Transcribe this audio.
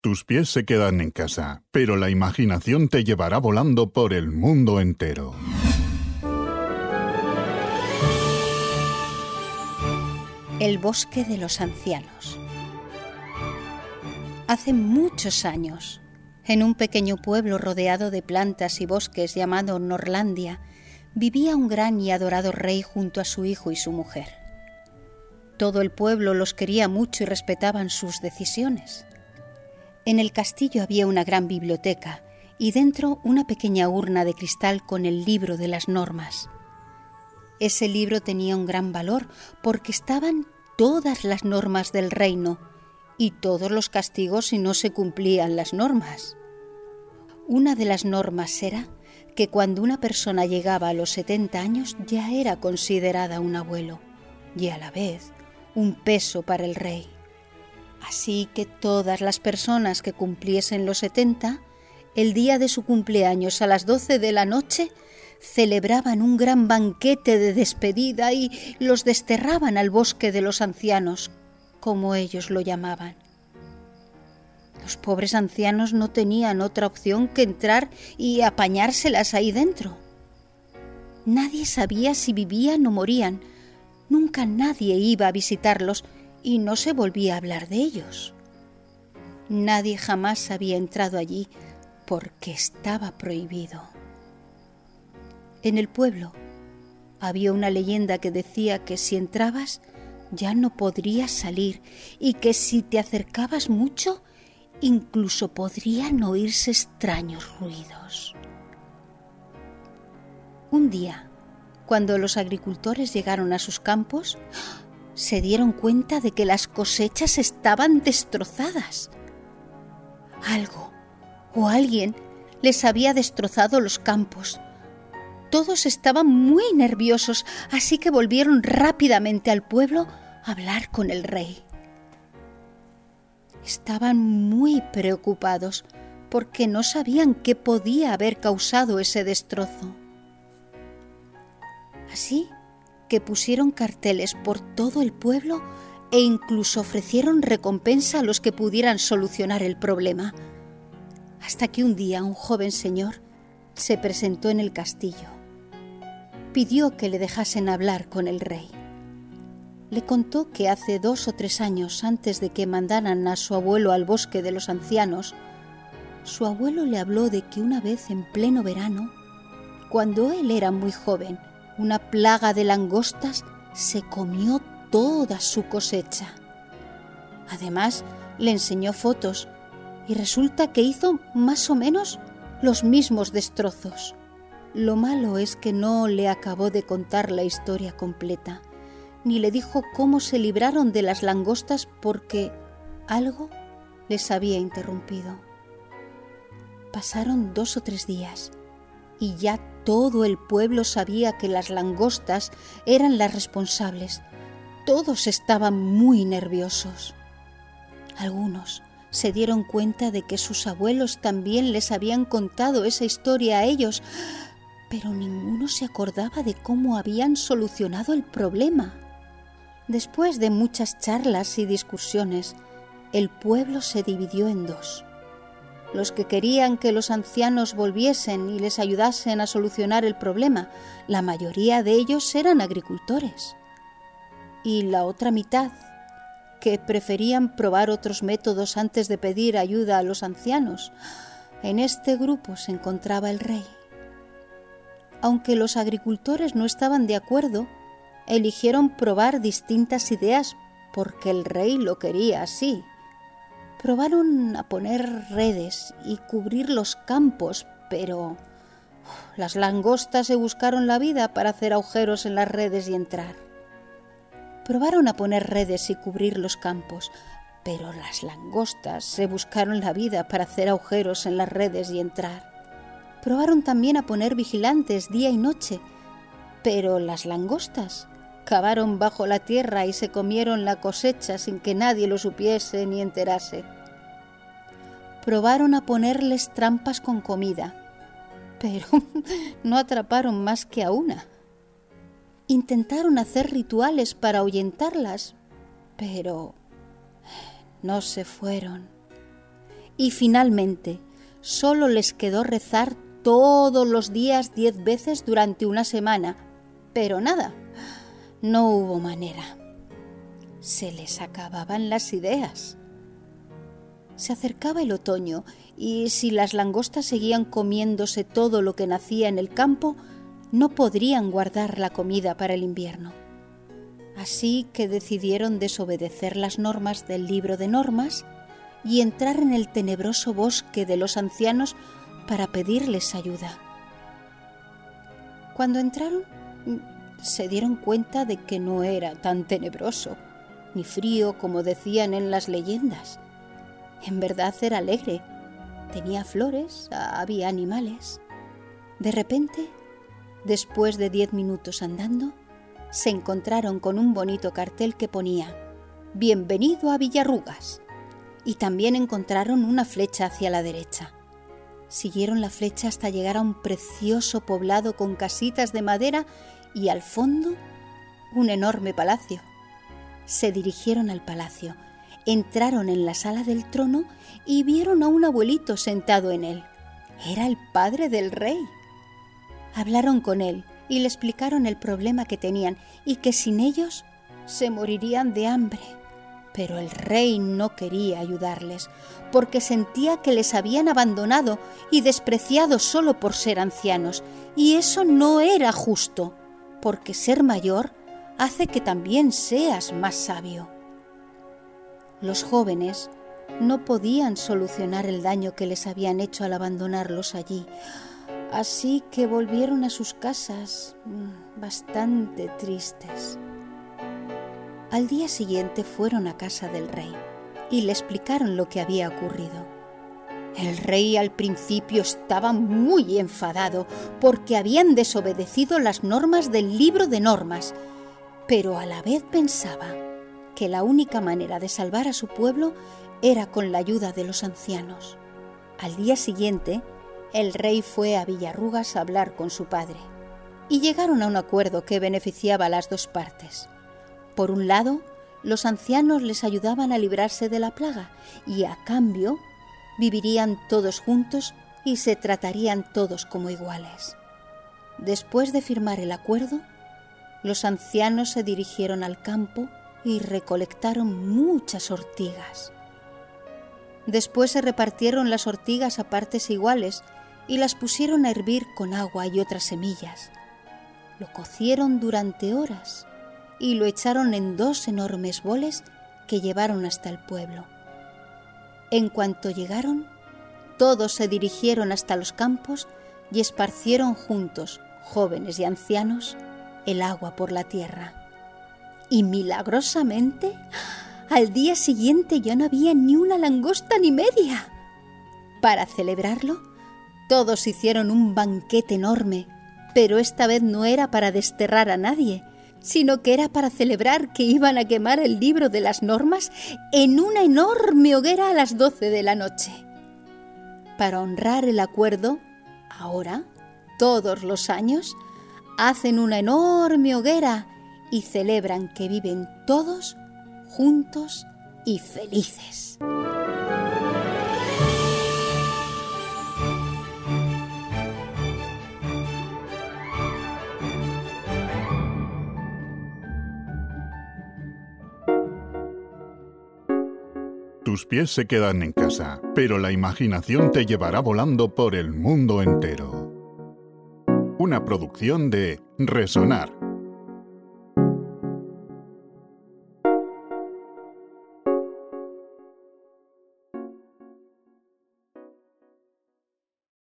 Tus pies se quedan en casa, pero la imaginación te llevará volando por el mundo entero. El bosque de los ancianos. Hace muchos años, en un pequeño pueblo rodeado de plantas y bosques llamado Norlandia, vivía un gran y adorado rey junto a su hijo y su mujer. Todo el pueblo los quería mucho y respetaban sus decisiones. En el castillo había una gran biblioteca y dentro una pequeña urna de cristal con el libro de las normas. Ese libro tenía un gran valor porque estaban todas las normas del reino y todos los castigos si no se cumplían las normas. Una de las normas era que cuando una persona llegaba a los 70 años ya era considerada un abuelo y a la vez un peso para el rey. Así que todas las personas que cumpliesen los setenta, el día de su cumpleaños a las doce de la noche, celebraban un gran banquete de despedida y los desterraban al bosque de los ancianos, como ellos lo llamaban. Los pobres ancianos no tenían otra opción que entrar y apañárselas ahí dentro. Nadie sabía si vivían o morían. Nunca nadie iba a visitarlos y no se volvía a hablar de ellos. Nadie jamás había entrado allí porque estaba prohibido. En el pueblo había una leyenda que decía que si entrabas ya no podrías salir y que si te acercabas mucho incluso podrían oírse extraños ruidos. Un día, cuando los agricultores llegaron a sus campos, se dieron cuenta de que las cosechas estaban destrozadas. Algo o alguien les había destrozado los campos. Todos estaban muy nerviosos, así que volvieron rápidamente al pueblo a hablar con el rey. Estaban muy preocupados porque no sabían qué podía haber causado ese destrozo. Así que pusieron carteles por todo el pueblo e incluso ofrecieron recompensa a los que pudieran solucionar el problema. Hasta que un día un joven señor se presentó en el castillo. Pidió que le dejasen hablar con el rey. Le contó que hace dos o tres años antes de que mandaran a su abuelo al bosque de los ancianos, su abuelo le habló de que una vez en pleno verano, cuando él era muy joven, una plaga de langostas se comió toda su cosecha. Además, le enseñó fotos y resulta que hizo más o menos los mismos destrozos. Lo malo es que no le acabó de contar la historia completa, ni le dijo cómo se libraron de las langostas porque algo les había interrumpido. Pasaron dos o tres días y ya todo el pueblo sabía que las langostas eran las responsables. Todos estaban muy nerviosos. Algunos se dieron cuenta de que sus abuelos también les habían contado esa historia a ellos, pero ninguno se acordaba de cómo habían solucionado el problema. Después de muchas charlas y discusiones, el pueblo se dividió en dos los que querían que los ancianos volviesen y les ayudasen a solucionar el problema, la mayoría de ellos eran agricultores. Y la otra mitad, que preferían probar otros métodos antes de pedir ayuda a los ancianos. En este grupo se encontraba el rey. Aunque los agricultores no estaban de acuerdo, eligieron probar distintas ideas porque el rey lo quería así. Probaron a poner redes y cubrir los campos, pero las langostas se buscaron la vida para hacer agujeros en las redes y entrar. Probaron a poner redes y cubrir los campos, pero las langostas se buscaron la vida para hacer agujeros en las redes y entrar. Probaron también a poner vigilantes día y noche, pero las langostas cavaron bajo la tierra y se comieron la cosecha sin que nadie lo supiese ni enterase. Probaron a ponerles trampas con comida, pero no atraparon más que a una. Intentaron hacer rituales para ahuyentarlas, pero no se fueron. Y finalmente, solo les quedó rezar todos los días diez veces durante una semana. Pero nada, no hubo manera. Se les acababan las ideas. Se acercaba el otoño y si las langostas seguían comiéndose todo lo que nacía en el campo, no podrían guardar la comida para el invierno. Así que decidieron desobedecer las normas del libro de normas y entrar en el tenebroso bosque de los ancianos para pedirles ayuda. Cuando entraron, se dieron cuenta de que no era tan tenebroso, ni frío como decían en las leyendas. En verdad era alegre. Tenía flores, había animales. De repente, después de diez minutos andando, se encontraron con un bonito cartel que ponía Bienvenido a Villarrugas. Y también encontraron una flecha hacia la derecha. Siguieron la flecha hasta llegar a un precioso poblado con casitas de madera y al fondo un enorme palacio. Se dirigieron al palacio, entraron en la sala del trono y vieron a un abuelito sentado en él. Era el padre del rey. Hablaron con él y le explicaron el problema que tenían y que sin ellos se morirían de hambre. Pero el rey no quería ayudarles, porque sentía que les habían abandonado y despreciado solo por ser ancianos, y eso no era justo, porque ser mayor hace que también seas más sabio. Los jóvenes no podían solucionar el daño que les habían hecho al abandonarlos allí, Así que volvieron a sus casas mm, bastante tristes. Al día siguiente fueron a casa del rey y le explicaron lo que había ocurrido. El rey al principio estaba muy enfadado porque habían desobedecido las normas del libro de normas, pero a la vez pensaba que la única manera de salvar a su pueblo era con la ayuda de los ancianos. Al día siguiente, el rey fue a Villarrugas a hablar con su padre y llegaron a un acuerdo que beneficiaba a las dos partes. Por un lado, los ancianos les ayudaban a librarse de la plaga y a cambio vivirían todos juntos y se tratarían todos como iguales. Después de firmar el acuerdo, los ancianos se dirigieron al campo y recolectaron muchas ortigas. Después se repartieron las ortigas a partes iguales y las pusieron a hervir con agua y otras semillas. Lo cocieron durante horas y lo echaron en dos enormes boles que llevaron hasta el pueblo. En cuanto llegaron, todos se dirigieron hasta los campos y esparcieron juntos, jóvenes y ancianos, el agua por la tierra. Y milagrosamente, al día siguiente ya no había ni una langosta ni media. Para celebrarlo, todos hicieron un banquete enorme, pero esta vez no era para desterrar a nadie, sino que era para celebrar que iban a quemar el libro de las normas en una enorme hoguera a las doce de la noche. Para honrar el acuerdo, ahora, todos los años, hacen una enorme hoguera y celebran que viven todos juntos y felices. Tus pies se quedan en casa, pero la imaginación te llevará volando por el mundo entero. Una producción de Resonar